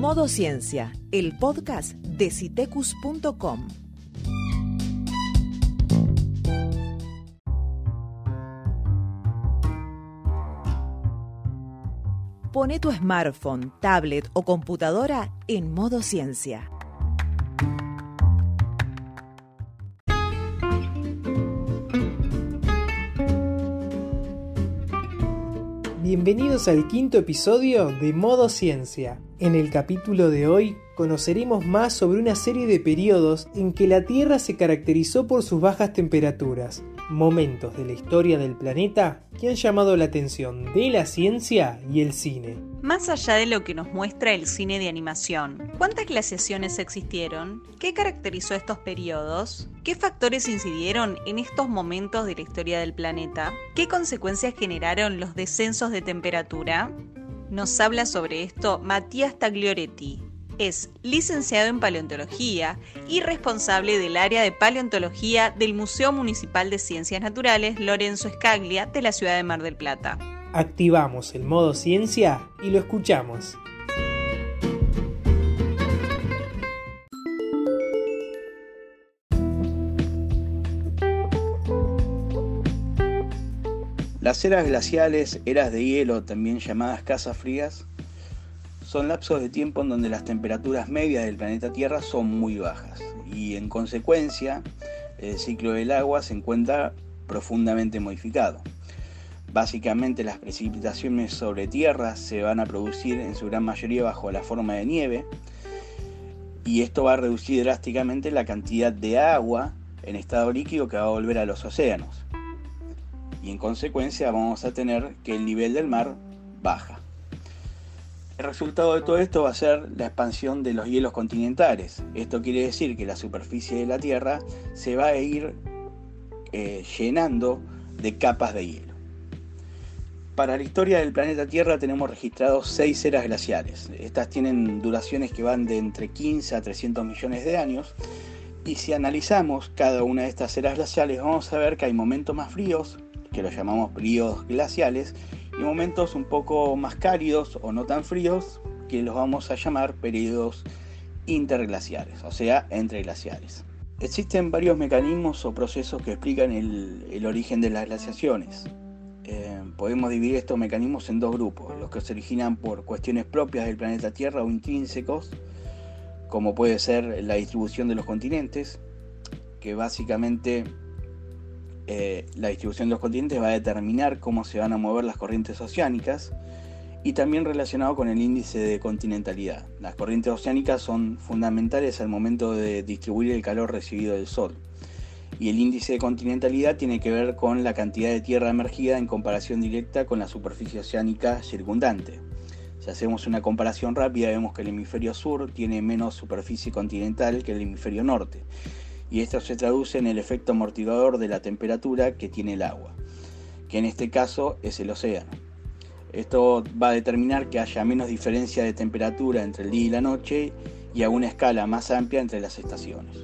Modo Ciencia, el podcast de citecus.com. Pone tu smartphone, tablet o computadora en modo ciencia. Bienvenidos al quinto episodio de Modo Ciencia. En el capítulo de hoy conoceremos más sobre una serie de periodos en que la Tierra se caracterizó por sus bajas temperaturas, momentos de la historia del planeta que han llamado la atención de la ciencia y el cine. Más allá de lo que nos muestra el cine de animación, ¿cuántas glaciaciones existieron? ¿Qué caracterizó estos periodos? ¿Qué factores incidieron en estos momentos de la historia del planeta? ¿Qué consecuencias generaron los descensos de temperatura? Nos habla sobre esto Matías Taglioretti, es licenciado en paleontología y responsable del área de paleontología del Museo Municipal de Ciencias Naturales Lorenzo Escaglia de la ciudad de Mar del Plata. Activamos el modo ciencia y lo escuchamos. Las eras glaciales, eras de hielo, también llamadas casas frías, son lapsos de tiempo en donde las temperaturas medias del planeta Tierra son muy bajas y en consecuencia el ciclo del agua se encuentra profundamente modificado. Básicamente las precipitaciones sobre tierra se van a producir en su gran mayoría bajo la forma de nieve y esto va a reducir drásticamente la cantidad de agua en estado líquido que va a volver a los océanos. Y en consecuencia vamos a tener que el nivel del mar baja. El resultado de todo esto va a ser la expansión de los hielos continentales. Esto quiere decir que la superficie de la Tierra se va a ir eh, llenando de capas de hielo. Para la historia del planeta Tierra tenemos registrados seis eras glaciales. Estas tienen duraciones que van de entre 15 a 300 millones de años. Y si analizamos cada una de estas eras glaciales, vamos a ver que hay momentos más fríos, que los llamamos periodos glaciales, y momentos un poco más cálidos o no tan fríos que los vamos a llamar periodos interglaciares, o sea, entre glaciares. Existen varios mecanismos o procesos que explican el, origen de las glaciaciones. Eh, podemos dividir estos mecanismos en dos grupos, los que se originan por cuestiones propias del planeta Tierra o intrínsecos, como puede ser la distribución de los continentes, que básicamente eh, la distribución de los continentes va a determinar cómo se van a mover las corrientes oceánicas y también relacionado con el índice de continentalidad. Las corrientes oceánicas son fundamentales al momento de distribuir el calor recibido del Sol. Y el índice de continentalidad tiene que ver con la cantidad de tierra emergida en comparación directa con la superficie oceánica circundante. Si hacemos una comparación rápida, vemos que el hemisferio sur tiene menos superficie continental que el hemisferio norte y esto se traduce en el efecto amortiguador de la temperatura que tiene el agua, que en este caso es el océano. Esto va a determinar que haya menos diferencia de temperatura entre el día y la noche y a una escala más amplia entre las estaciones.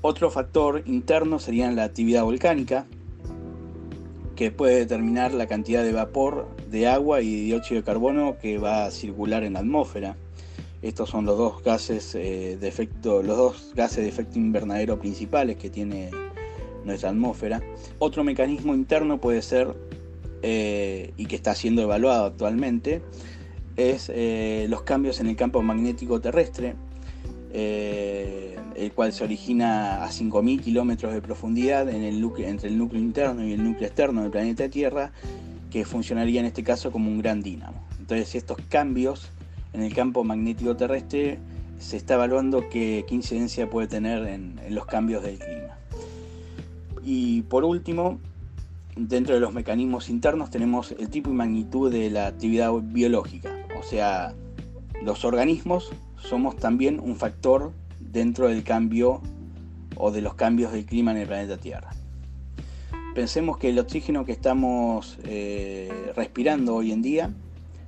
Otro factor interno sería la actividad volcánica, que puede determinar la cantidad de vapor, de agua y dióxido de carbono que va a circular en la atmósfera. Estos son los dos gases eh, de efecto, los dos gases de efecto invernadero principales que tiene nuestra atmósfera. Otro mecanismo interno puede ser eh, y que está siendo evaluado actualmente es eh, los cambios en el campo magnético terrestre, el cual se origina a 5.000 kilómetros de profundidad entre el núcleo interno y el núcleo externo del planeta Tierra, que funcionaría en este caso como un gran dínamo. Entonces estos cambios en el campo magnético terrestre se está evaluando qué, incidencia puede tener en, los cambios del clima. Y por último, dentro de los mecanismos internos tenemos el tipo y magnitud de la actividad biológica. O sea, los organismos somos también un factor dentro del cambio o de los cambios del clima en el planeta Tierra. Pensemos que el oxígeno que estamos eh, respirando hoy en día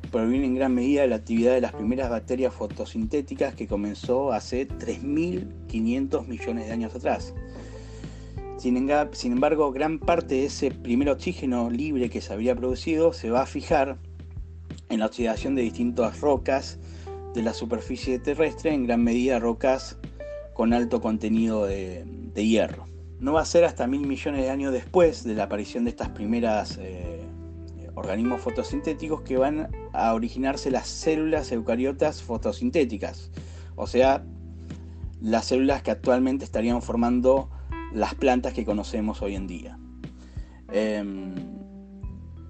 proviene en gran medida de la actividad de las primeras bacterias fotosintéticas que comenzó hace 3.500 millones de años atrás. Sin, embargo, gran parte de ese primer oxígeno libre que se habría producido se va a fijar en la oxidación de distintas rocas de la superficie terrestre, en gran medida rocas con alto contenido de, hierro. No va a ser hasta mil millones de años después de la aparición de estas primeras eh, organismos fotosintéticos que van a originarse las células eucariotas fotosintéticas, o sea, las células que actualmente estarían formando las plantas que conocemos hoy en día. Em,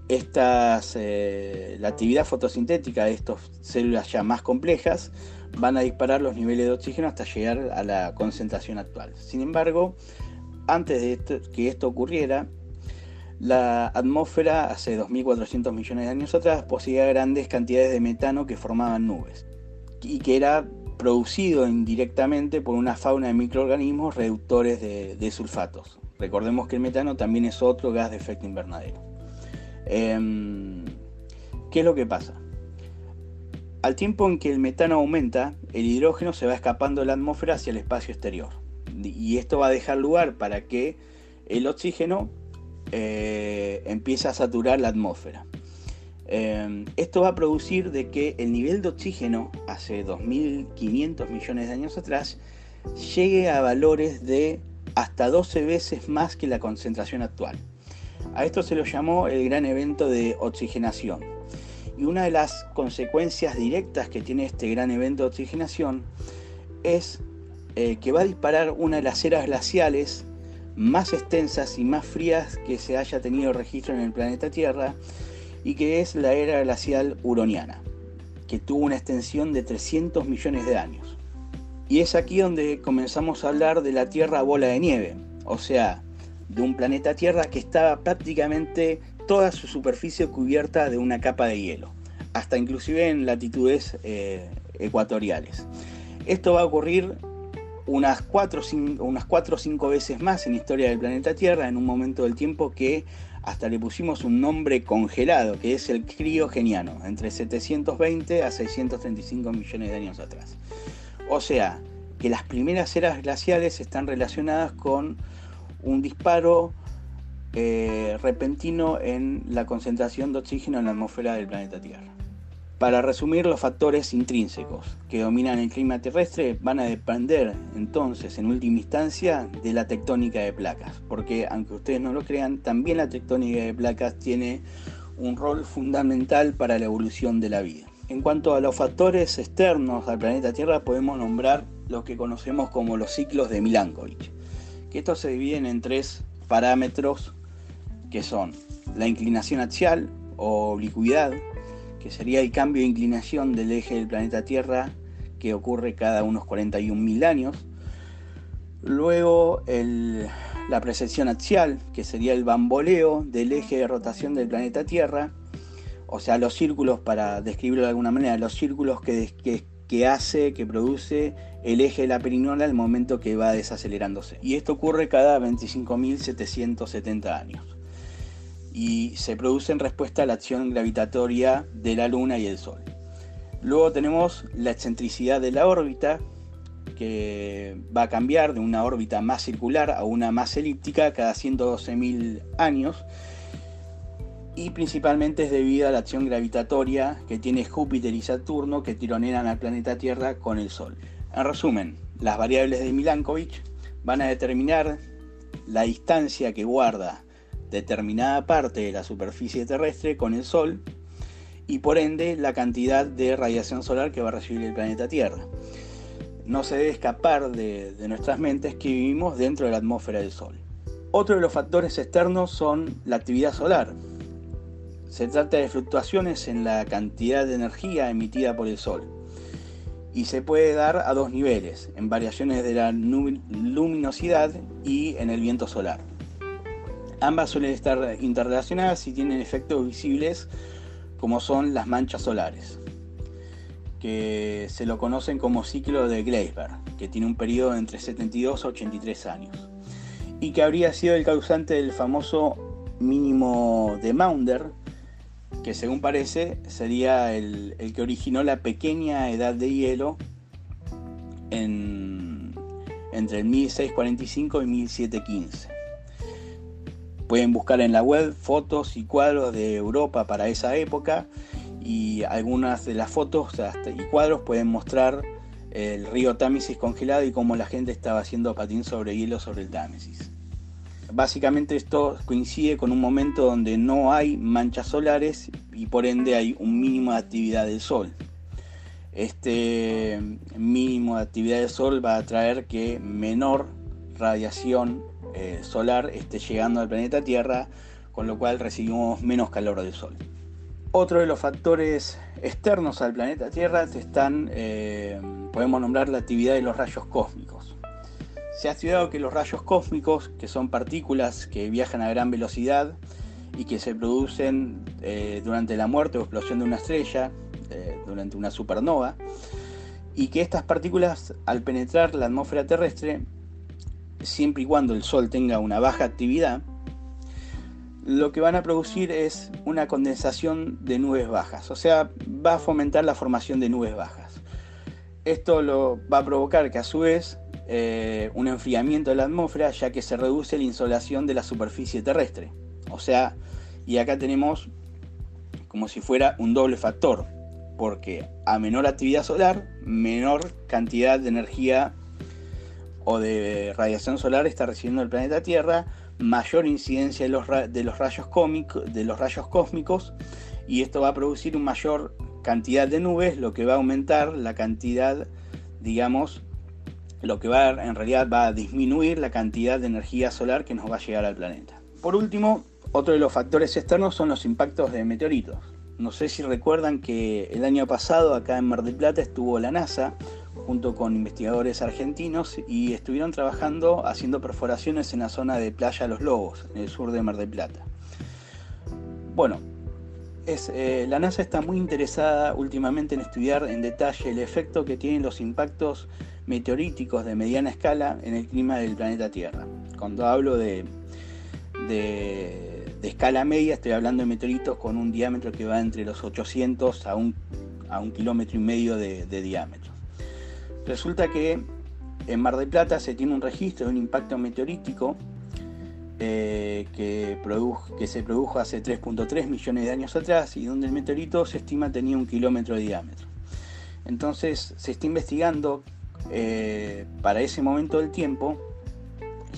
estas, eh, la actividad fotosintética de estas células ya más complejas van a disparar los niveles de oxígeno hasta llegar a la concentración actual. Sin embargo, antes de que esto ocurriera, la atmósfera hace 2.400 millones de años atrás poseía grandes cantidades de metano que formaban nubes y que era producido indirectamente por una fauna de microorganismos reductores de, sulfatos. Recordemos que el metano también es otro gas de efecto invernadero. Em, ¿Qué es lo que pasa? Al tiempo en que el metano aumenta, el hidrógeno se va escapando de la atmósfera hacia el espacio exterior. Y esto va a dejar lugar para que el oxígeno eh, empiece a saturar la atmósfera. Em, esto va a producir de que el nivel de oxígeno hace 2.500 millones de años atrás llegue a valores de hasta 12 veces más que la concentración actual. A esto se lo llamó el gran evento de oxigenación. Y una de las consecuencias directas que tiene este gran evento de oxigenación es eh, que va a disparar una de las eras glaciales más extensas y más frías que se haya tenido registro en el planeta Tierra y que es la era glacial huroniana, que tuvo una extensión de 300 millones de años. Y es aquí donde comenzamos a hablar de la Tierra bola de nieve, o sea, de un planeta Tierra que estaba prácticamente toda su superficie cubierta de una capa de hielo, hasta inclusive en latitudes eh, ecuatoriales. Esto va a ocurrir unas 4 o 5 veces más en la historia del planeta Tierra, en un momento del tiempo que hasta le pusimos un nombre congelado, que es el criogeniano, entre 720 a 635 millones de años atrás. O sea, que las primeras eras glaciales están relacionadas con un disparo eh, repentino en la concentración de oxígeno en la atmósfera del planeta Tierra. Para resumir, los factores intrínsecos que dominan el clima terrestre van a depender entonces, en última instancia, de la tectónica de placas, porque aunque ustedes no lo crean, también la tectónica de placas tiene un rol fundamental para la evolución de la vida. En cuanto a los factores externos al planeta Tierra, podemos nombrar lo que conocemos como los ciclos de Milankovitch, que estos se dividen en tres parámetros que son la inclinación axial o oblicuidad, que sería el cambio de inclinación del eje del planeta Tierra que ocurre cada unos 41.000 años. Luego la precesión axial, que sería el bamboleo del eje de rotación del planeta Tierra. O sea, los círculos, para describirlo de alguna manera, los círculos que, que, que hace, que produce el eje de la perinola al momento que va desacelerándose. Y esto ocurre cada 25.770 años y se produce en respuesta a la acción gravitatoria de la Luna y el Sol. Luego tenemos la excentricidad de la órbita, que va a cambiar de una órbita más circular a una más elíptica cada 112.000 años, y principalmente es debido a la acción gravitatoria que tiene Júpiter y Saturno que tironean al planeta Tierra con el Sol. En resumen, las variables de Milankovitch van a determinar la distancia que guarda determinada parte de la superficie terrestre con el Sol y por ende la cantidad de radiación solar que va a recibir el planeta Tierra. No se debe escapar de, nuestras mentes que vivimos dentro de la atmósfera del Sol. Otro de los factores externos son la actividad solar. Se trata de fluctuaciones en la cantidad de energía emitida por el Sol y se puede dar a dos niveles, en variaciones de la luminosidad y en el viento solar. Ambas suelen estar interrelacionadas y tienen efectos visibles como son las manchas solares, que se lo conocen como ciclo de Gleisberg, que tiene un periodo entre 72 a 83 años, y que habría sido el causante del famoso mínimo de Maunder, que según parece sería el, que originó la pequeña edad de hielo entre el 1645 y 1715. Pueden buscar en la web fotos y cuadros de Europa para esa época y algunas de las fotos y cuadros pueden mostrar el río Támesis congelado y cómo la gente estaba haciendo patín sobre hielo sobre el Támesis. Básicamente esto coincide con un momento donde no hay manchas solares y por ende hay un mínimo de actividad del Sol. Este mínimo de actividad del Sol va a traer que menor radiación eh, solar esté llegando al planeta Tierra, con lo cual recibimos menos calor del Sol. Otro de los factores externos al planeta Tierra están, eh, podemos nombrar la actividad de los rayos cósmicos. Se ha estudiado que los rayos cósmicos, que son partículas que viajan a gran velocidad y que se producen eh, durante la muerte o explosión de una estrella, durante una supernova, y que estas partículas al penetrar la atmósfera terrestre siempre y cuando el Sol tenga una baja actividad, lo que van a producir es una condensación de nubes bajas, o sea, va a fomentar la formación de nubes bajas. Esto lo va a provocar que a su vez eh, un enfriamiento de la atmósfera, ya que se reduce la insolación de la superficie terrestre. O sea, y acá tenemos como si fuera un doble factor, porque a menor actividad solar, menor cantidad de energía o de radiación solar está recibiendo el planeta Tierra, mayor incidencia de los, de los, rayos, de los rayos cósmicos y esto va a producir una mayor cantidad de nubes, lo que va a aumentar la cantidad, digamos, lo que va en realidad va a disminuir la cantidad de energía solar que nos va a llegar al planeta. Por último, otro de los factores externos son los impactos de meteoritos. No sé si recuerdan que el año pasado acá en Mar del Plata estuvo la NASA junto con investigadores argentinos y estuvieron trabajando haciendo perforaciones en la zona de Playa Los Lobos, en el sur de Mar del Plata. Bueno, es, eh, la NASA está muy interesada últimamente en estudiar en detalle el efecto que tienen los impactos meteoríticos de mediana escala en el clima del planeta Tierra. Cuando hablo de, de, escala media, estoy hablando de meteoritos con un diámetro que va entre los 800 a un, a un kilómetro y medio de diámetro. Resulta que en Mar del Plata se tiene un registro de un impacto meteorítico eh, que, que se produjo hace 3.3 millones de años atrás y donde el meteorito se estima tenía un kilómetro de diámetro. Entonces se está investigando eh, para ese momento del tiempo,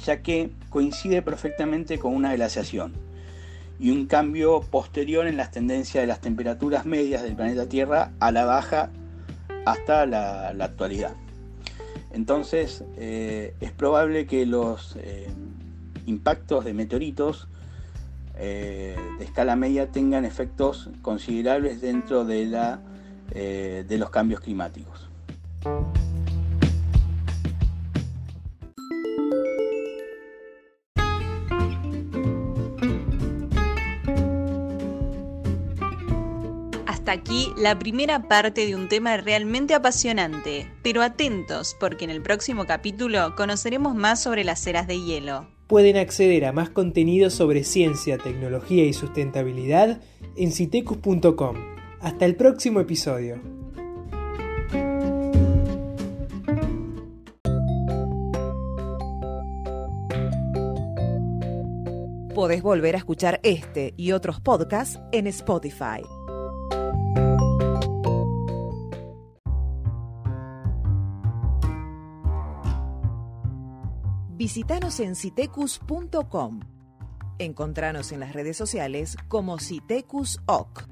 ya que coincide perfectamente con una glaciación y un cambio posterior en las tendencias de las temperaturas medias del planeta Tierra a la baja hasta la, actualidad. Entonces eh, es probable que los eh, impactos de meteoritos eh, de escala media tengan efectos considerables dentro de, la, de los cambios climáticos. Aquí la primera parte de un tema realmente apasionante, pero atentos porque en el próximo capítulo conoceremos más sobre las eras de hielo. Pueden acceder a más contenido sobre ciencia, tecnología y sustentabilidad en citecus.com. Hasta el próximo episodio. Podés volver a escuchar este y otros podcasts en Spotify. Visítanos en citecus.com. Encontranos en las redes sociales como Citecus OC.